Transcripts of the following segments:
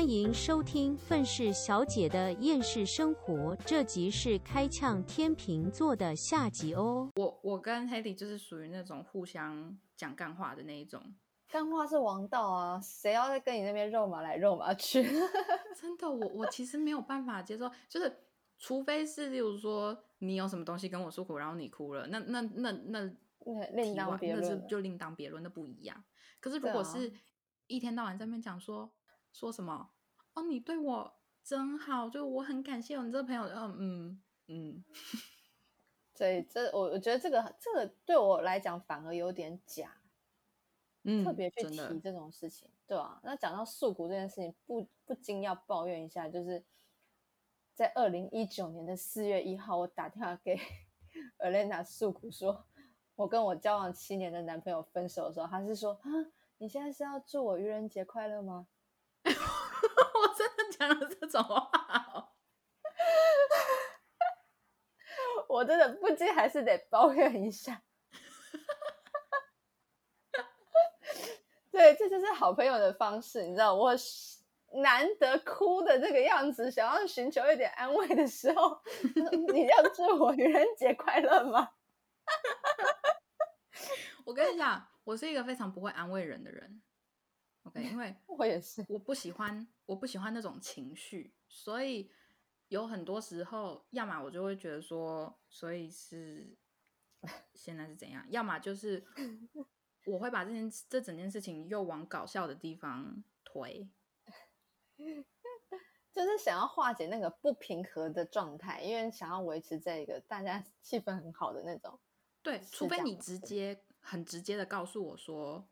欢迎收听《愤世小姐的厌世生活》，这集是开呛天秤座的下集哦。我我跟 Hedy 就是属于那种互相讲干话的那一种，干话是王道啊，谁要再跟你那边肉麻来肉麻去？真的，我我其实没有办法接受，就是除非是例如说你有什么东西跟我诉苦，然后你哭了，那那那那那另当别那是论。就另当别论，那不一样。可是如果是一天到晚在那边讲说说什么哦，你对我真好，就我很感谢有你这个朋友，嗯嗯嗯，所以，这我我觉得这个这个对我来讲反而有点假，嗯特别去提这种事情，对啊，那讲到诉苦这件事情，不不禁要抱怨一下，就是在二零一九年的四月一号，我打电话给 Elena 诉苦说，我跟我交往七年的男朋友分手的时候，他是说啊，你现在是要祝我愚人节快乐吗？我真的讲了这种话哦、我真的不禁还是得抱怨一下。对，这就是好朋友的方式，你知道，我是难得哭的这个样子，想要寻求一点安慰的时候，你要祝我愚人节快乐吗？我跟你讲，我是一个非常不会安慰人的人。OK，因为 我也是，我不喜欢，我不喜欢那种情绪，所以有很多时候，要么我就会觉得说，所以是现在是怎样，要么就是 我会把这件这整件事情又往搞笑的地方推。就是想要化解那个不平和的状态，因为想要维持这一个大家气氛很好的那种。对，除非你直接很直接的告诉我说，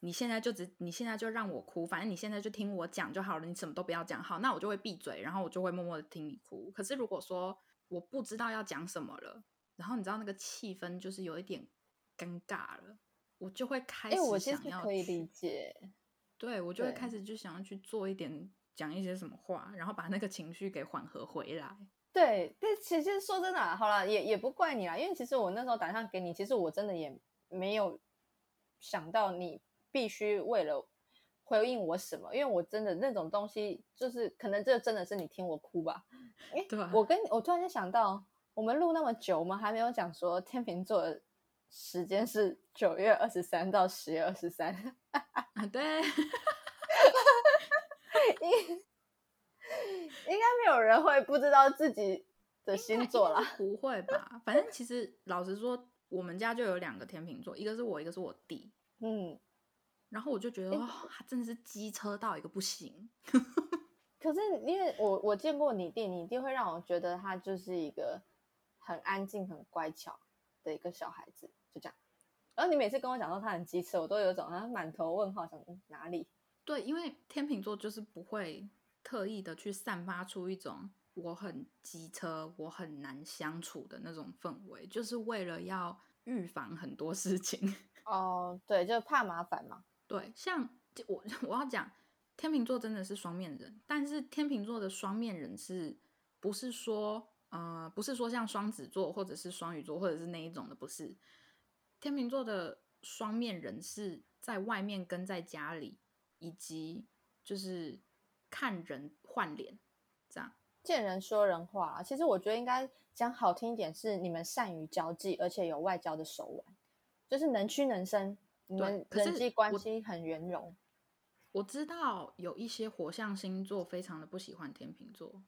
你现在就只你现在就让我哭，反正你现在就听我讲就好了，你什么都不要讲，好，那我就会闭嘴，然后我就会默默的听你哭。可是如果说我不知道要讲什么了，然后你知道那个气氛就是有一点尴尬了，我就会开哎、始我其想要实可以理解，对我就会开始就想要去做一点讲一些什么话，然后把那个情绪给缓和回来。对，但其实说真的啊，好了，也也不怪你啦，因为其实我那时候打电话给你，其实我真的也没有想到你必须为了回应我什么，因为我真的那种东西，就是可能这真的是你听我哭吧。哎，对啊我跟我突然间想到，我们录那么久，我们还没有讲说天秤座的时间是九月二十三到十月二十三，啊，对，应该没有人会不知道自己的星座啦。不会吧？反正其实老实说，我们家就有两个天秤座，一个是我，一个是我弟。嗯，然后我就觉得，哇、他真的是机车到一个不行。可是因为我我见过你弟，你弟会让我觉得他就是一个很安静、很乖巧的一个小孩子，就这样。然后你每次跟我讲说他很机车，我都有种啊满头问号，想嗯哪里？对，因为天秤座就是不会特意的去散发出一种我很机车、我很难相处的那种氛围，就是为了要预防很多事情。哦，对，就怕麻烦嘛。对，像我 我要讲，天秤座真的是双面人，但是天秤座的双面人是不是说呃不是说像双子座或者是双鱼座或者是那一种的，不是。天秤座的双面人是在外面跟在家里，以及就是看人换脸这样。见人说人话啊，其实我觉得应该讲好听一点，是你们善于交际，而且有外交的手腕，就是能屈能伸，们可是人际关系很圆融。我知道有一些火象星座非常的不喜欢天秤座，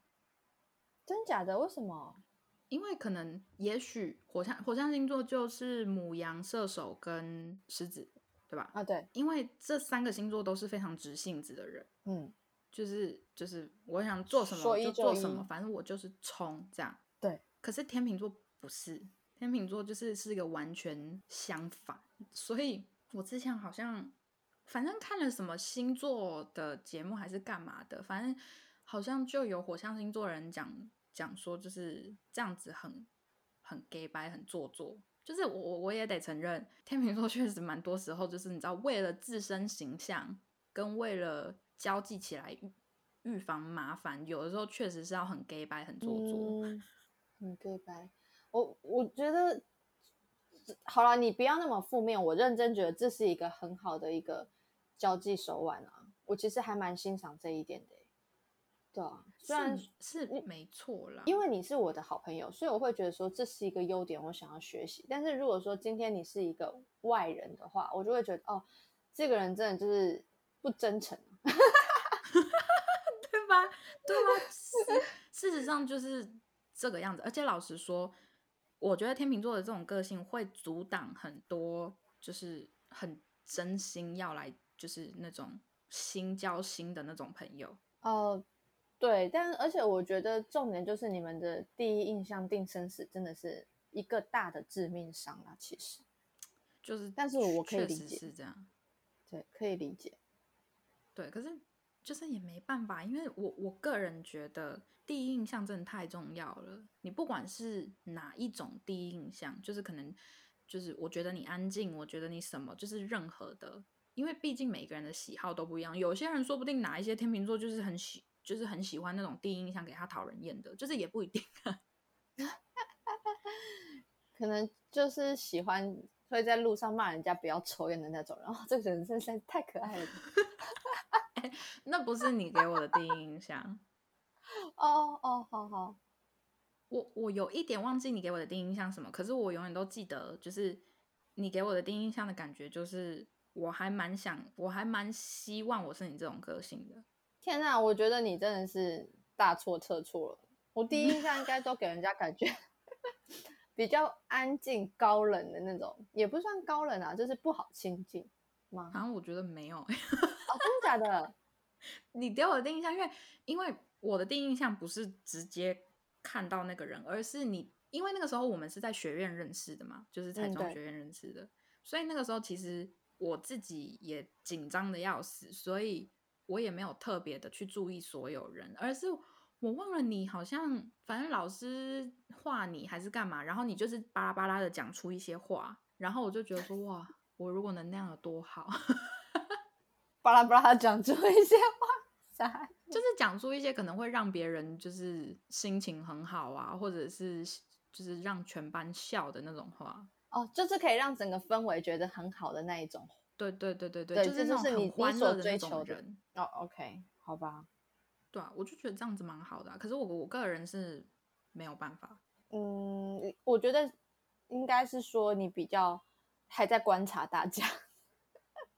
真假的？为什么？因为可能也许火象火象星座就是母羊、射手跟狮子，对吧？啊，对，因为这三个星座都是非常直性子的人，嗯，就是就是我想做什么就做什么，反正我就是冲这样。对。可是天秤座不是，天秤座就是是一个完全相反，所以我之前好像反正看了什么星座的节目还是干嘛的，反正好像就有火象星座人讲讲说就是这样子很很 gay 白很做作。就是我我也得承认，天秤座确实蛮多时候就是你知道，为了自身形象跟为了交际起来预预防麻烦，有的时候确实是要很 gay 白很做作。很 gay 白。我我觉得好了，你不要那么负面。我认真觉得这是一个很好的一个交际手腕啊。我我其实还蛮欣赏这一点的欸。对啊，虽然是是没错啦，因为你是我的好朋友，所以我会觉得说这是一个优点，我想要学习。但是如果说今天你是一个外人的话，我就会觉得哦，这个人真的就是不真诚。对吧？对吧？事事实上就是这个样子。而且老实说，我觉得天秤座的这种个性会阻挡很多，就是很真心要来，就是那种心交心的那种朋友。哦，对，但而且我觉得重点就是你们的第一印象定生死，真的是一个大的致命伤啦。其实，就是，但是我可以理解是这样。对，可以理解。对，可是就是也没办法，因为我我个人觉得第一印象真的太重要了。你不管是哪一种第一印象，就是可能就是我觉得你安静，我觉得你什么，就是任何的，因为毕竟每个人的喜好都不一样。有些人说不定哪一些天秤座就是很喜，就是很喜欢那种第一印象给他讨人厌的，就是也不一定啊。可能就是喜欢会在路上骂人家不要抽烟的那种然后，这个人真是太可爱了。那不是你给我的第一印象。哦哦，好好。我我有一点忘记你给我的第一印象什么，可是我永远都记得，就是你给我的第一印象的感觉，就是我还蛮想，我还蛮希望我是你这种个性的。天哪，我觉得你真的是大错特错了。我第一印象应该都给人家感觉 比较安静、高冷的那种，也不算高冷啊，就是不好亲近吗？好像我觉得没有，哦，真的假的？你给我的第一印象，因为因为我的第一印象不是直接看到那个人，而是你，因为那个时候我们是在学院认识的嘛，就是彩妆学院认识的，所以那个时候其实我自己也紧张的要死，所以我也没有特别的去注意所有人，而是我忘了你好像反正老师画你还是干嘛，然后你就是巴拉巴拉的讲出一些话，然后我就觉得说哇，我如果能那样有多好。巴拉巴拉讲出一些话，啥？就是讲出一些可能会让别人就是心情很好啊，或者是就是让全班笑的那种话。哦，就是可以让整个氛围觉得很好的那一种。对对对对对，对就是那种这就是你很欢你所乐的那种追求的人。哦，OK，好吧。对啊，我就觉得这样子蛮好的啊、可是我我个人是没有办法。嗯，我觉得应该是说你比较还在观察大家。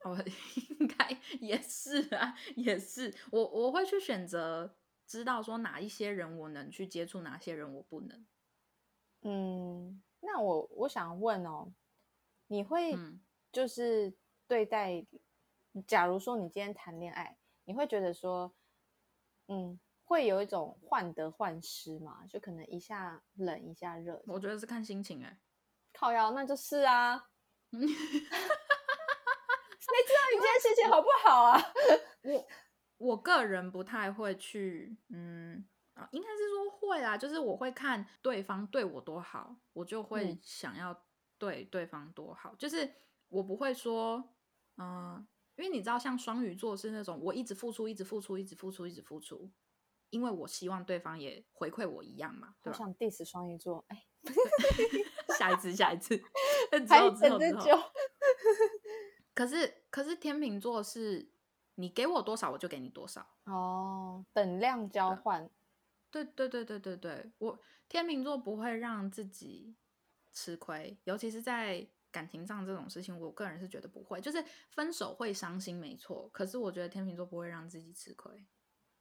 哦，应该也是啊，也是。我我会去选择知道说哪一些人我能去接触，哪些人我不能。嗯，那我我想问哦，你会嗯就是对待，假如说你今天谈恋爱，你会觉得说，嗯，会有一种患得患失嘛？就可能一下冷一下热，我觉得是看心情哎、靠腰，那就是啊。谁知道你今天心情好不好啊？我我个人不太会去，嗯啊，应该是说会啦，就是我会看对方对我多好，我就会嗯想要对对方多好，就是我不会说，嗯、因为你知道，像双鱼座是那种我一直付出，一直付出，一直付出，一直付出，因为我希望对方也回馈我一样嘛，对吧？我想 diss 双鱼座，哎，下一次，下一次，之还后之后之后等着久。可是可是天秤座是你给我多少，我就给你多少。哦，等量交换，对对对对对对，我天秤座不会让自己吃亏，尤其是在感情上这种事情，我个人是觉得不会。就是分手会伤心，没错，可是我觉得天秤座不会让自己吃亏，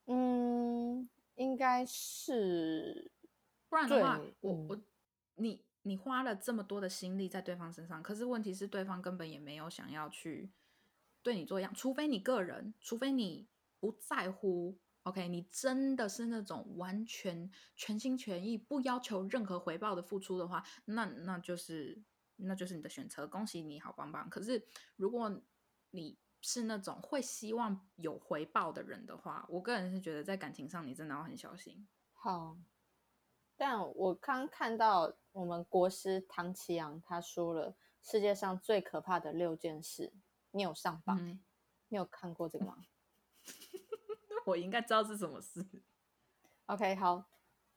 嗯，应该是不然的话对，我嗯我你你花了这么多的心力在对方身上，可是问题是对方根本也没有想要去对你做样，除非你个人，除非你不在乎。OK，你真的是那种完全全心全意、不要求任何回报的付出的话，那那就是那就是你的选择，恭喜你好棒棒。可是如果你是那种会希望有回报的人的话，我个人是觉得在感情上你真的要很小心。好。但我刚看到我们国师唐奇阳他说了世界上最可怕的六件事，你有上榜、欸嗯你有看过这个吗 我应该知道是什么事。？OK，好，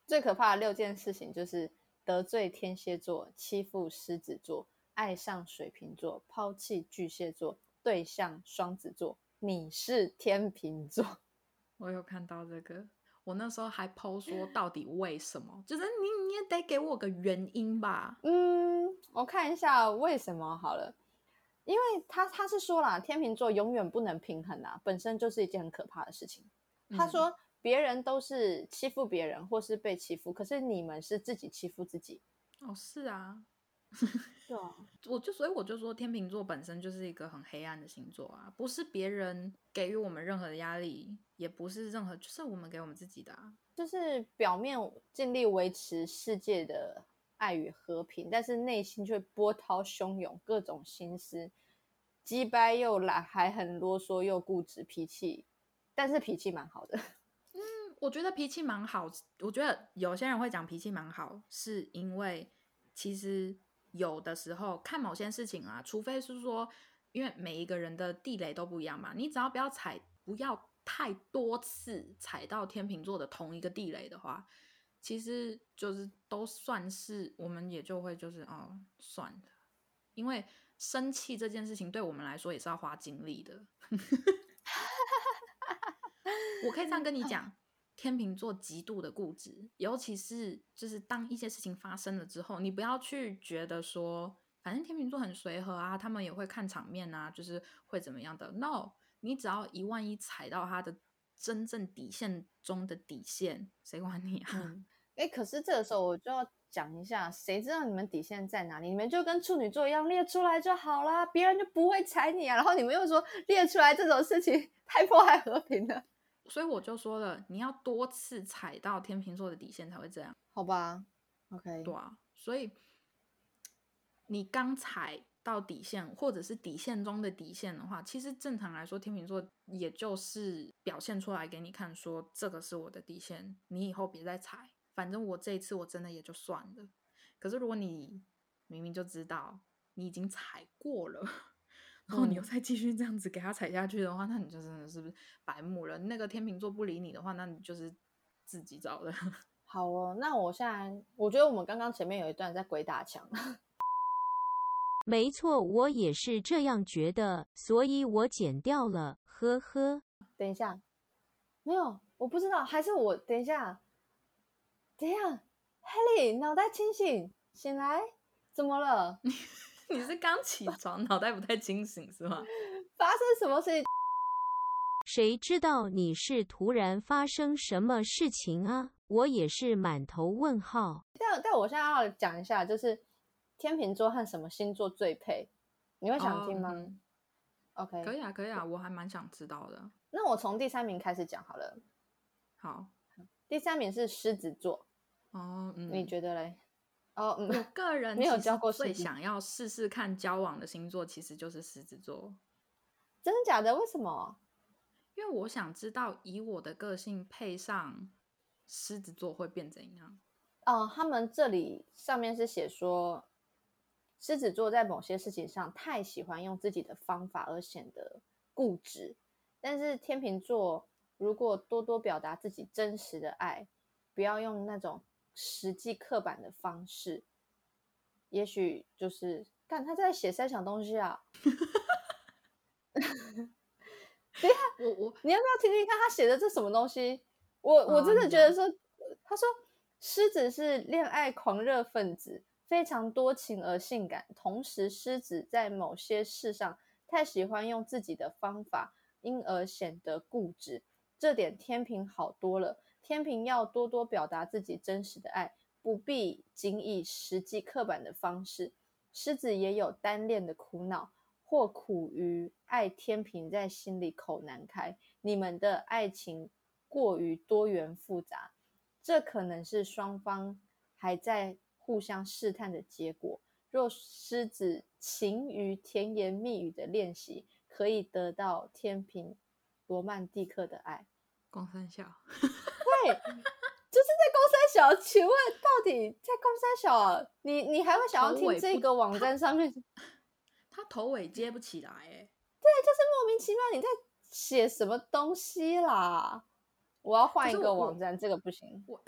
最可怕的六件事情就是得罪天蝎座、欺负狮子座、爱上水瓶座、抛弃巨蟹座、对象双子座、你是天秤座。我有看到这个，我那时候还剖说到底为什么，就是你你也得给我个原因吧。嗯，我看一下为什么好了，因为他他是说啦，天秤座永远不能平衡啊，本身就是一件很可怕的事情。他嗯说别人都是欺负别人或是被欺负，可是你们是自己欺负自己。哦，是啊，对啊，我就所以我就说天秤座本身就是一个很黑暗的星座啊，不是别人给予我们任何的压力，也不是任何，就是我们给我们自己的啊。就是表面尽力维持世界的爱与和平，但是内心却波涛汹涌，各种心思，鸡掰又懒，还很啰嗦又固执，脾气，但是脾气蛮好的。嗯我觉得脾气蛮好，我觉得有些人会讲脾气蛮好，是因为其实有的时候看某些事情啊，除非是说，因为每一个人的地雷都不一样嘛，你只要不要踩，不要太多次踩到天秤座的同一个地雷的话，其实就是都算是我们也就会就是哦算了，因为生气这件事情对我们来说也是要花精力的。我可以这样跟你讲，天秤座极度的固执，尤其是就是当一些事情发生了之后，你不要去觉得说，反正天秤座很随和啊，他们也会看场面啊，就是会怎么样的。No，你只要一万一踩到他的真正底线中的底线，谁管你啊？嗯，哎，可是这个时候我就要讲一下，谁知道你们底线在哪里？你们就跟处女座一样列出来就好啦，别人就不会踩你啊。然后你们又说列出来这种事情 太迫害和平了，所以我就说了，你要多次踩到天秤座的底线才会这样。好吧？OK，对啊，所以你刚踩到底线，或者是底线中的底线的话，其实正常来说，天秤座也就是表现出来给你看，说这个是我的底线，你以后别再踩。反正我这一次我真的也就算了。可是如果你明明就知道你已经踩过了，然后你又嗯再继续这样子给他踩下去的话，那你就真的是不是白目了？那个天秤座不理你的话，那你就是自己找的。好哦。那我现在我觉得我们刚刚前面有一段在鬼打墙，没错，我也是这样觉得，所以我剪掉了，呵呵。等一下，没有，我不知道，还是我等一下，等一下，Helly 脑袋清醒，醒来，怎么了？你是刚起床，脑袋不太清醒是吗？发生什么事情？谁知道你是突然发生什么事情啊？我也是满头问号。但但我现在要讲一下，就是天秤座和什么星座最配？你会想听吗、哦嗯 o k 可以啊，可以啊，我还蛮想知道的。那我从第三名开始讲好了。好，第三名是狮子座，哦，嗯，你觉得嘞？哦，我嗯，个 人没有交过狮子想要试试看交往的星座，其实就是狮子座，真的假的？为什么？因为我想知道以我的个性配上狮子座会变怎样。哦，他们这里上面是写说，狮子座在某些事情上太喜欢用自己的方法而显得固执，但是天秤座如果多多表达自己真实的爱，不要用那种实际刻板的方式，也许就是看他在写三小东西啊。我我你要不要听听看他写的这什么东西？我我真的觉得说，他说狮子是恋爱狂热分子，非常多情而性感，同时狮子在某些事上太喜欢用自己的方法，因而显得固执。这点天平好多了，天平要多多表达自己真实的爱，不必仅以实际刻板的方式。狮子也有单恋的苦恼，或苦于爱天平在心里口难开。你们的爱情过于多元复杂，这可能是双方还在互相试探的结果。若狮子勤于甜言蜜语的练习，可以得到天平罗曼蒂克的爱。光三笑，就是在公三小。请问到底在公三小啊？你你还会想要听这个网站上面？他头尾接不起来哎。对就是莫名其妙你在写什么东西啦？我要换一个网站，这个不行。我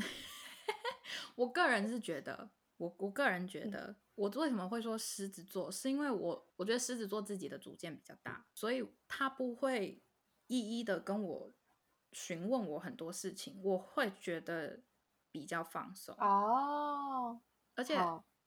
我个人是觉得，我我个人觉嗯得，我为什么会说狮子座，是因为我我觉得狮子座自己的主见比较大，所以他不会一一的跟我询问我很多事情，我会觉得比较放松。哦，而且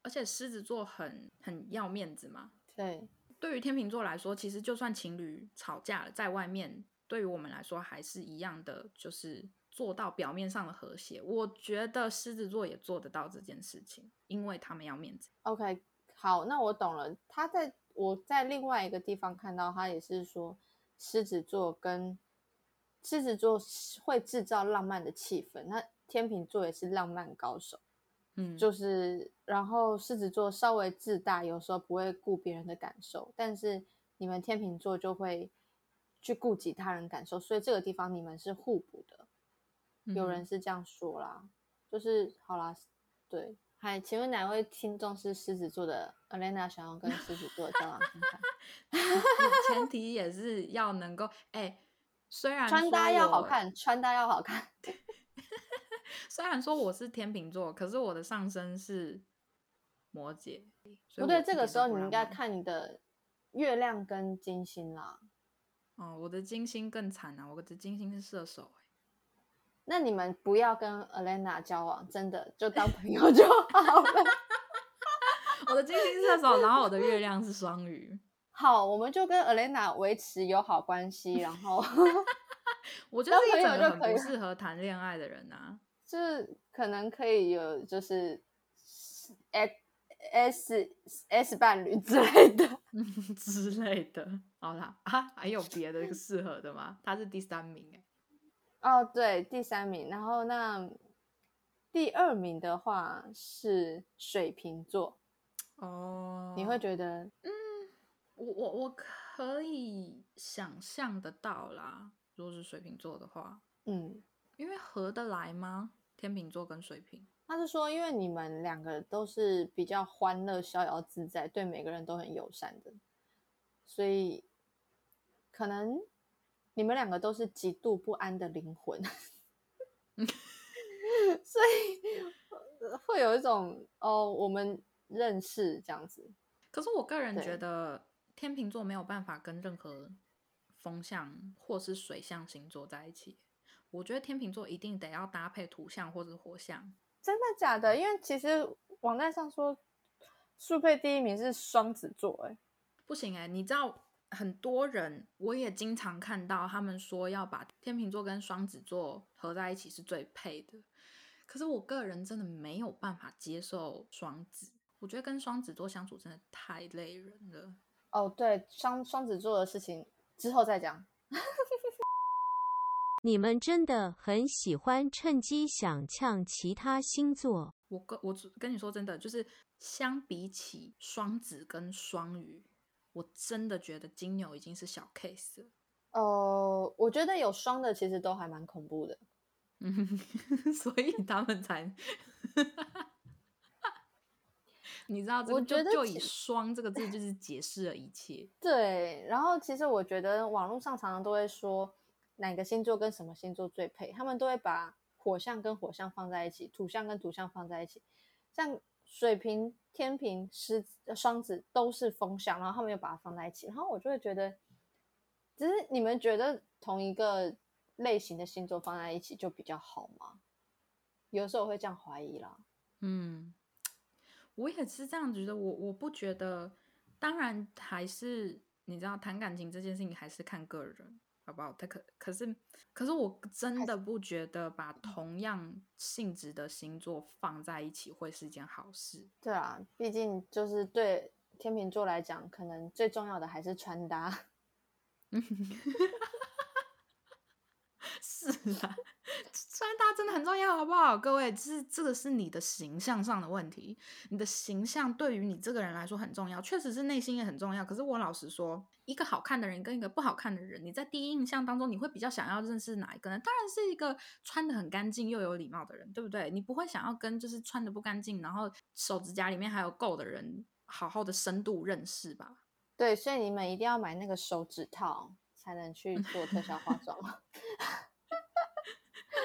而且狮子座很很要面子嘛。对，对于天秤座来说，其实就算情侣吵架了，在外面对于我们来说还是一样的，就是做到表面上的和谐。我觉得狮子座也做得到这件事情，因为他们要面子。OK，好，那我懂了。他在我在另外一个地方看到，他也是说狮子座跟狮子座是会制造浪漫的气氛，那天秤座也是浪漫高手，嗯，就是然后狮子座稍微自大，有时候不会顾别人的感受，但是你们天秤座就会去顾及他人感受，所以这个地方你们是互补的。有人嗯是这样说啦，就是好啦，对。嗨，请问哪位听众是狮子座的？Alena 想要跟狮子座交往看看，前提也是要能够哎、虽然穿搭要好看，穿搭要好看。虽然说我是天秤座，可是我的上身是摩羯。所以不对，这个时候你应该看你的月亮跟金星啦。哦，我的金星更惨啊！我的金星是射手、欸，那你们不要跟 Elena 交往，真的就当朋友就好了。我的金星是射手，然后我的月亮是双鱼。好，我们就跟 Elena 维持友好关系，然后 我就是一整个很不适合谈恋爱的人啊。就 是可能可以有就是 S S S 伴侣之类的。之类的。好啦，啊，还有别的适合的吗？他是第三名哎、哦，对，第三名，然后那第二名的话是水瓶座，哦你会觉得我我我可以想象得到啦。如果是水瓶座的话，嗯，因为合得来吗？天秤座跟水瓶，他是说，因为你们两个都是比较欢乐、逍遥自在，对每个人都很友善的，所以可能你们两个都是极度不安的灵魂，所以呃会有一种哦，我们认识这样子。可是我个人觉得天秤座没有办法跟任何风象或是水象星座在一起。我觉得天秤座一定得要搭配土象或者火象。真的假的？因为其实网站上说，速配第一名是双子座，哎，不行哎、你知道很多人，我也经常看到他们说要把天秤座跟双子座合在一起是最配的。可是我个人真的没有办法接受双子，我觉得跟双子座相处真的太累人了。哦，对，双双子座的事情之后再讲。你们真的很喜欢趁机想呛其他星座。我跟我跟你说真的，就是相比起双子跟双鱼，我真的觉得金牛已经是小 case 了。呃，我觉得有双的其实都还蛮恐怖的。嗯，所以他们才，你知道这我觉得就以“觉得其双”这个字就是解释了一切。对，然后其实我觉得网络上常常都会说哪个星座跟什么星座最配，他们都会把火象跟火象放在一起，土象跟土象放在一起，像水瓶、天平、狮子、呃双子都是风象，然后他们又把它放在一起，然后我就会觉得，只是你们觉得同一个类型的星座放在一起就比较好吗？有时候我会这样怀疑啦。嗯，我也是这样觉得。我我不觉得，当然还是你知道，谈感情这件事情还是看个人，好不好？他可可是可是我真的不觉得把同样性质的星座放在一起会是一件好事。对啊，毕竟就是对天秤座来讲，可能最重要的还是穿搭。是啊，穿搭真的很重要，好不好？各位，这这个是你的形象上的问题，你的形象对于你这个人来说很重要，确实是内心也很重要。可是我老实说，一个好看的人跟一个不好看的人，你在第一印象当中，你会比较想要认识哪一个呢？当然是一个穿的很干净又有礼貌的人，对不对？你不会想要跟就是穿的不干净，然后手指甲里面还有垢的人好好的深度认识吧。对，所以你们一定要买那个手指套，才能去做特效化妆。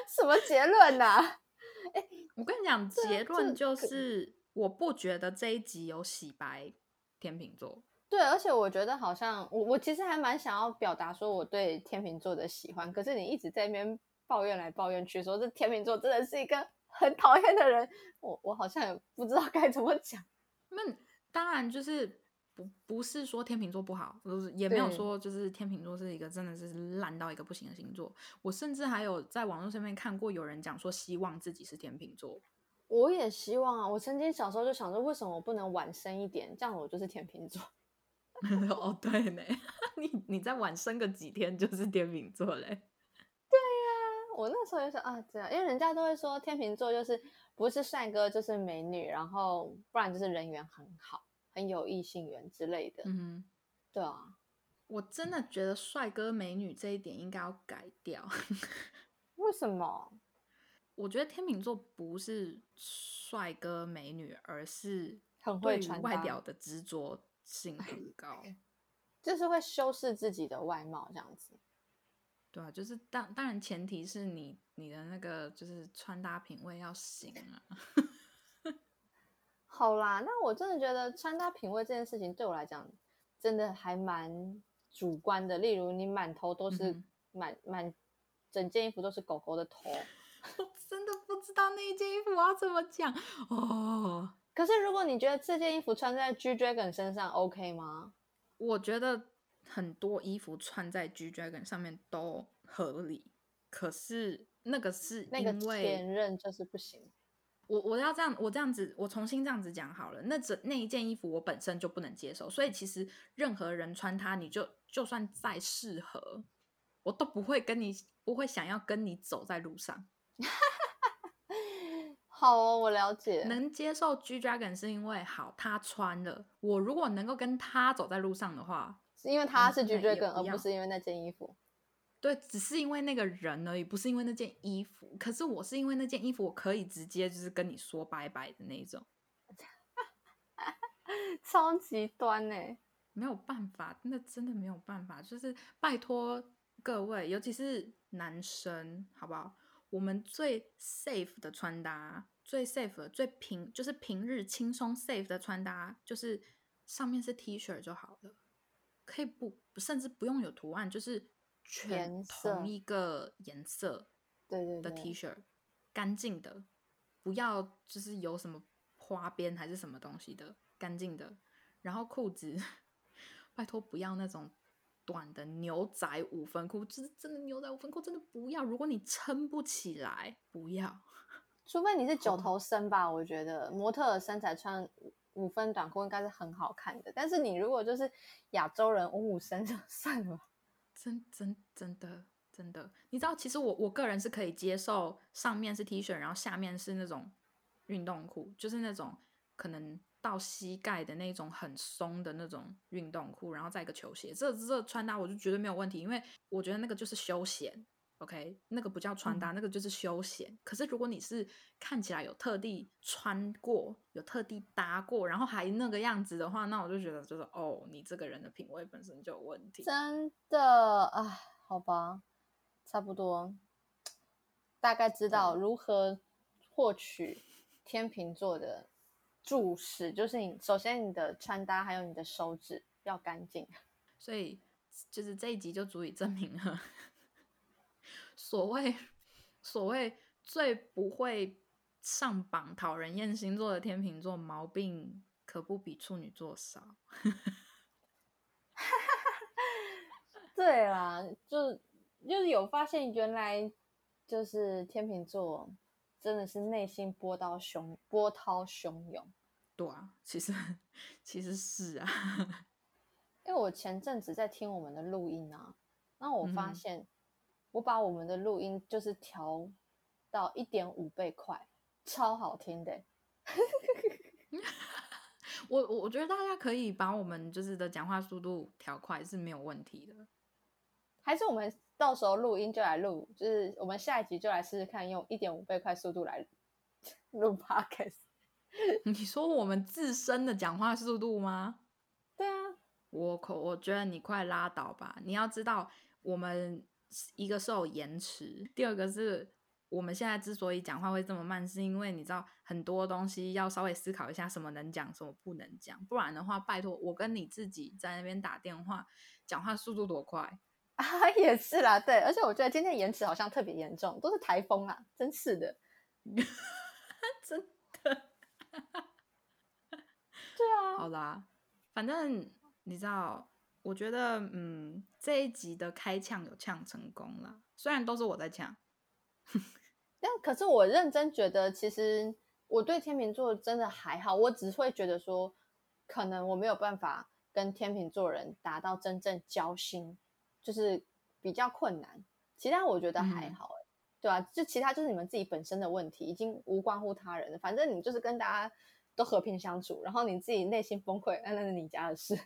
什么结论呐、我跟你讲，这结论就是我不觉得这一集有洗白天秤座。对，而且我觉得好像我我其实还蛮想要表达说我对天秤座的喜欢，可是你一直在那边抱怨来抱怨去，说这天秤座真的是一个很讨厌的人，我我好像也不知道该怎么讲。那当然就是不不是说天秤座不好，就是也没有说就是天秤座是一个真的是烂到一个不行的星座。我甚至还有在网络上面看过有人讲说希望自己是天秤座。我也希望啊，我曾经小时候就想说，为什么我不能晚生一点，这样我就是天秤座。哦，对呢，你你再晚生个几天就是天秤座嘞。对 呀我那时候就说啊，这样，因为人家都会说天秤座就是不是帅哥就是美女，然后不然就是人缘很好，很有异性缘之类的。嗯哼，对啊，我真的觉得帅哥美女这一点应该要改掉。为什么？我觉得天秤座不是帅哥美女，而是很会穿外表的执着性很高。就是会修饰自己的外貌这样子。对啊，就是当当然前提是你你的那个就是穿搭品味要行啊。好啦，那我真的觉得穿搭品味这件事情对我来讲，真的还蛮主观的。例如，你满头都是嗯满满整件衣服都是狗狗的头，我真的不知道那一件衣服我要怎么讲哦。可是如果你觉得这件衣服穿在 G Dragon 身上 OK 吗？我觉得很多衣服穿在 G Dragon 上面都合理，可是那个是那个前任就是不行。我我要这样，我这样子，我重新这样子讲好了。那这那一件衣服我本身就不能接受，所以其实任何人穿它，你就就算再适合，我都不会跟你不会想要跟你走在路上。好哦，我了解。能接受 G Dragon 是因为好他穿了，我如果能够跟他走在路上的话，是因为他是嗯 G Dragon，而不是因为那件衣服。对，只是因为那个人而已，不是因为那件衣服。可是我是因为那件衣服，我可以直接就是跟你说拜拜的那一种。超极端呢、没有办法，那真的没有办法。就是拜托各位，尤其是男生，好不好？我们最 safe 的穿搭，最 safe 的、最平，就是平日轻松 safe 的穿搭，就是上面是 T 恤就好了，可以不，甚至不用有图案，就是全同一个颜色对对的 T 恤，干净的，不要就是有什么花边还是什么东西的，干净的。然后裤子，拜托不要那种短的牛仔五分裤，就是真的牛仔五分裤真的不要。如果你撑不起来，不要。除非你是九头身吧，我觉得模特的身材穿五五分短裤应该是很好看的。但是你如果就是亚洲人五五身就算了。真真真的真的，你知道，其实我我个人是可以接受上面是 T 恤，然后下面是那种运动裤，就是那种可能到膝盖的那种很松的那种运动裤，然后再一个球鞋，这这穿搭我就绝对没有问题，因为我觉得那个就是休闲。OK，那个不叫穿搭，那个就是休闲。可是如果你是看起来有特地穿过、有特地搭过，然后还那个样子的话，那我就觉得就是哦，你这个人的品味本身就有问题。真的，啊，好吧，差不多，大概知道如何获取天秤座的注视，就是你首先你的穿搭还有你的手指要干净。所以就是这一集就足以证明了，所谓所谓最不会上榜讨人厌星座的天秤座，毛病可不比处女座少。对啦，就就是有发现，原来就是天秤座真的是内心波涛汹波涛汹涌。对啊，其实其实是啊，因为我前阵子在听我们的录音啊，然后我发现我把我们的录音就是调到一点五倍快，超好听的欸。我我我觉得大家可以把我们就是的讲话速度调快是没有问题的。还是我们到时候录音就来录，就是我们下一集就来试试看，用一点五倍快速度来录 podcast。你说我们自身的讲话速度吗？对啊，我可我觉得你快拉倒吧！你要知道，我们一个是有延迟，第二个是我们现在之所以讲话会这么慢，是因为你知道很多东西要稍微思考一下，什么能讲，什么不能讲，不然的话，拜托我跟你自己在那边打电话，讲话速度多快 啊！也是啦，对，而且我觉得今天延迟好像特别严重，都是台风啊，真是的，真的。对啊，好啦，反正你知道，我觉得嗯，这一集的开呛有呛成功了，虽然都是我在呛。但可是我认真觉得，其实我对天秤座真的还好，我只会觉得说，可能我没有办法跟天秤座人达到真正交心，就是比较困难。其他我觉得还好，哎，对吧？就其他就是你们自己本身的问题，已经无关乎他人了。反正你就是跟大家都和平相处，然后你自己内心崩溃，那那是你家的事。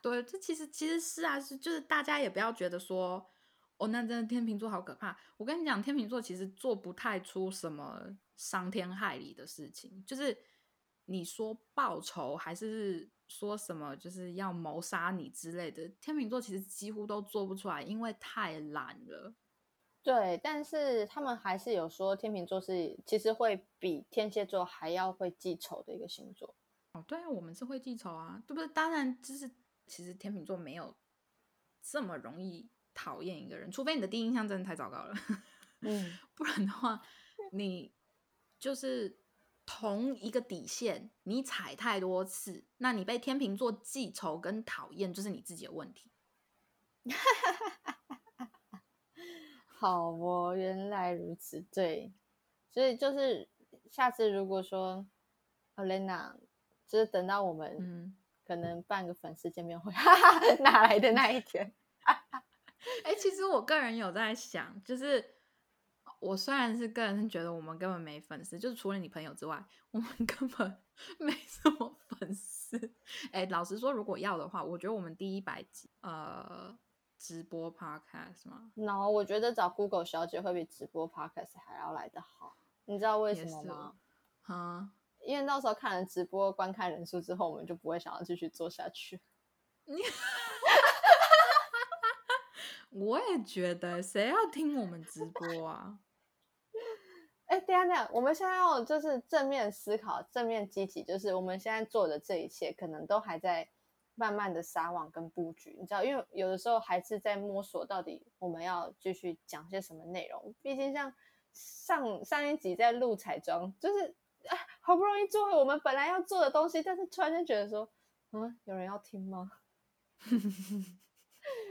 对，这其实其实是啊，是就是大家也不要觉得说。哦，那真的天秤座好可怕！我跟你讲，天秤座其实做不太出什么伤天害理的事情，就是你说报仇还是说什么就是要谋杀你之类的，天秤座其实几乎都做不出来，因为太懒了。对，但是他们还是有说天秤座是其实会比天蝎座还要会记仇的一个星座。哦，对啊，我们是会记仇啊，对不对？当然，就是其实天秤座没有这么容易。讨厌一个人，除非你的第一印象真的太糟糕了，嗯，不然的话，你就是同一个底线，你踩太多次，那你被天秤座记仇跟讨厌，就是你自己的问题。好哦，原来如此，对，所以就是下次如果说 Alena，就是等到我们嗯，可能办个粉丝见面会，哪来的那一天？哎，其实我个人有在想，就是我虽然是个人觉得我们根本没粉丝，就是除了你朋友之外，我们根本 没什么粉丝。哎，老实说，如果要的话，我觉得我们第一百集呃直播 podcast 吗？no，我觉得找 Google 小姐会比直播 podcast 还要来得好。你知道为什么吗？啊，因为到时候看了直播观看人数之后，我们就不会想要继续做下去。我也觉得，谁要听我们直播啊？哎，等下等下，我们现在要就是正面思考，正面积极，就是我们现在做的这一切，可能都还在慢慢的撒网跟布局，你知道，因为有的时候还是在摸索到底我们要继续讲些什么内容。毕竟像上上一集在录彩妆，就是哎，好不容易做回我们本来要做的东西，但是突然间觉得说，嗯，有人要听吗？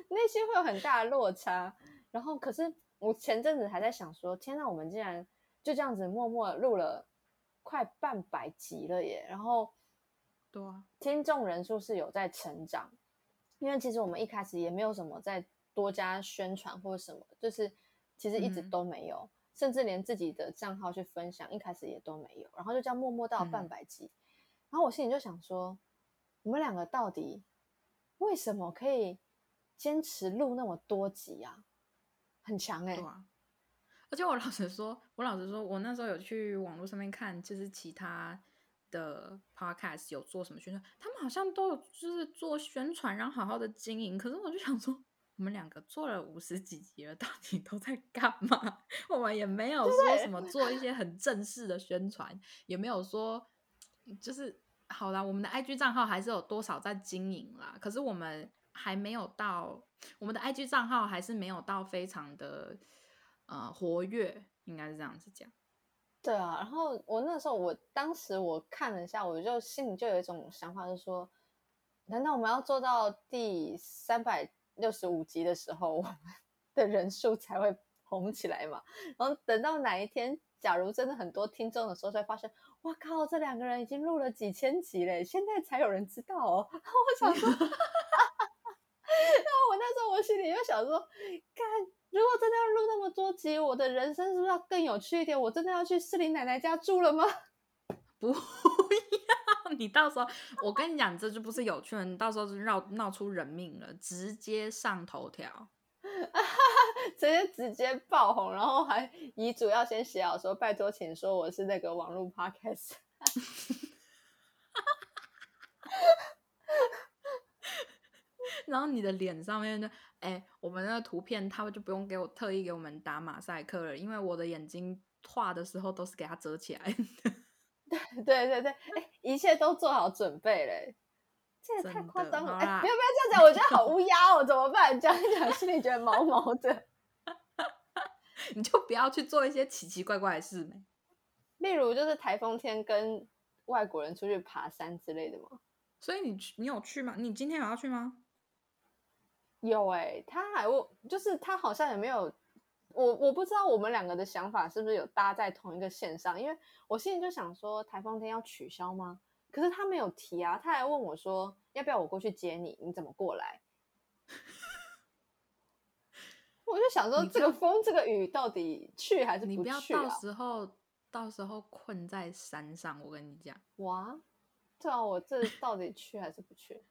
内心会有很大的落差，然后可是我前阵子还在想说，天呐，我们竟然就这样子默默录了快半百集了耶！然后，对啊，听众人数是有在成长，因为其实我们一开始也没有什么在多加宣传或者什么，就是其实一直都没有，甚至连自己的账号去分享，一开始也都没有，然后就这样默默到半百集，然后我心里就想说，我们两个到底为什么可以？坚持录那么多集啊，很强哎！对啊，而且我老实说，我老实说，我那时候有去网络上面看，就是其他的 podcast 有做什么宣传，他们好像都有就是做宣传，然后好好的经营。可是我就想说，我们两个做了五十几集了，到底都在干嘛？我们也没有说什么做一些很正式的宣传，也没有说就是好啦，我们的 IG 账号还是有多少在经营啦。可是我们。还没有到我们的 IG 账号，还是没有到非常的呃活跃，应该是这样子讲。对啊，然后我那时候，我当时我看了一下，我就心里就有一种想法，就是说，难道我们要做到第三百六十五集的时候，我们 的人数才会红起来嘛？然后等到哪一天，假如真的很多听众的时候，才发现，哇靠，这两个人已经录了几千集嘞，现在才有人知道哦。我想说。然后我那时候我心里就想说，看如果真的要录那么多集，我的人生是不是要更有趣一点？我真的要去四林奶奶家住了吗？不要，你到时候我跟你讲，这就不是有趣了，你到时候就闹闹出人命了，直接上头条，直接直接爆红，然后还遗嘱要先写好，说拜托，请说我是那个网络 podcast。然后你的脸上面就，哎、我们那个图片他们就不用给我特意给我们打马赛克了，因为我的眼睛画的时候都是给它遮起来的。对对对，哎，一切都做好准备嘞。这也太夸张了！哎，不要不要这样讲，我觉得好乌 鸦哦，怎么办？这样一讲心里觉得毛毛的。你就不要去做一些奇奇怪怪的事没。例如就是台风天跟外国人出去爬山之类的吗？所以你去你有去吗？你今天有要去吗？有哎、他还问，就是他好像也没有，我我不知道我们两个的想法是不是有搭在同一个线上，因为我心里就想说台风天要取消吗？可是他没有提啊，他还问我说要不要我过去接你，你怎么过来？我就想说这个风这个雨到底去还是你不要到？时候到时候困在山上，我跟你讲。哇，对啊，我这到底去还是不去？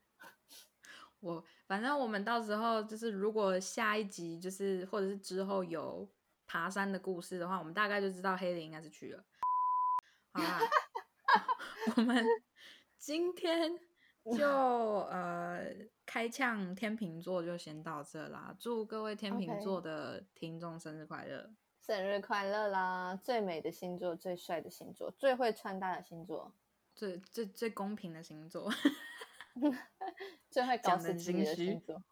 我反正我们到时候就是，如果下一集就是或者是之后有爬山的故事的话，我们大概就知道黑林应该是去了。好啦，我们今天就呃开呛天秤座就先到这啦，祝各位天秤座的听众生日快乐！生日快乐啦！最美的星座，最帅的星座，最会穿搭的星座，最最最公平的星座，最会搞死自己的星座。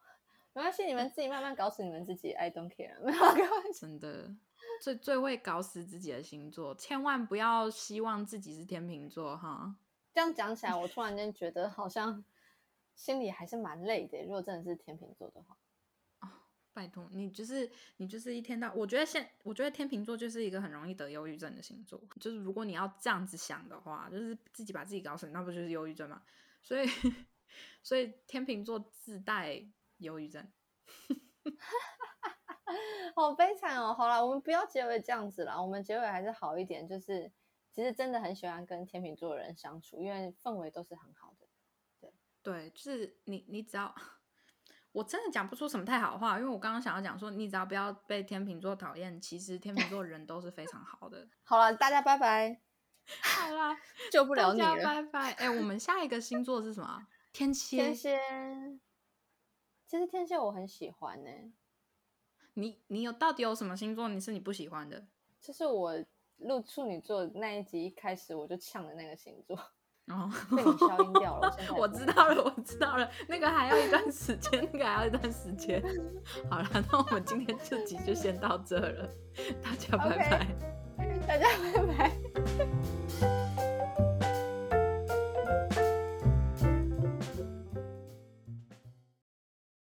没关系，你们自己慢慢搞死你们自己，I don't care。没有开玩笑。真的最最会搞死自己的星座，千万不要希望自己是天秤座哈。这样讲起来，我突然间觉得好像心里还是蛮累的。如果真的是天秤座的话，拜托你，就是你就是一天到，我觉得现我觉得天秤座就是一个很容易得忧郁症的星座。就是如果你要这样子想的话，就是自己把自己搞死，那不就是忧郁症吗？所以所以天秤座自带忧郁症。好悲惨哦。好了，我们不要结尾这样子了，我们结尾还是好一点。就是其实真的很喜欢跟天秤座的人相处，因为氛围都是很好的。对对，就是你你只要，我真的讲不出什么太好的话，因为我刚刚想要讲说，你只要不要被天秤座讨厌，其实天秤座人都是非常好的。好了，大家拜拜，好啦，救不了大家你了。拜拜。哎、我们下一个星座是什么啊？天蝎。天蝎，其实天蝎我很喜欢呢、你你有到底有什么星座你是你不喜欢的？就是我录处女座那一集一开始我就呛的那个星座，哦，被你消音掉了。我 我知道了，我知道了，那个还要一段时间，那个还要一段时间。好了，那我们今天这集就先到这了，大家拜拜。大家拜拜。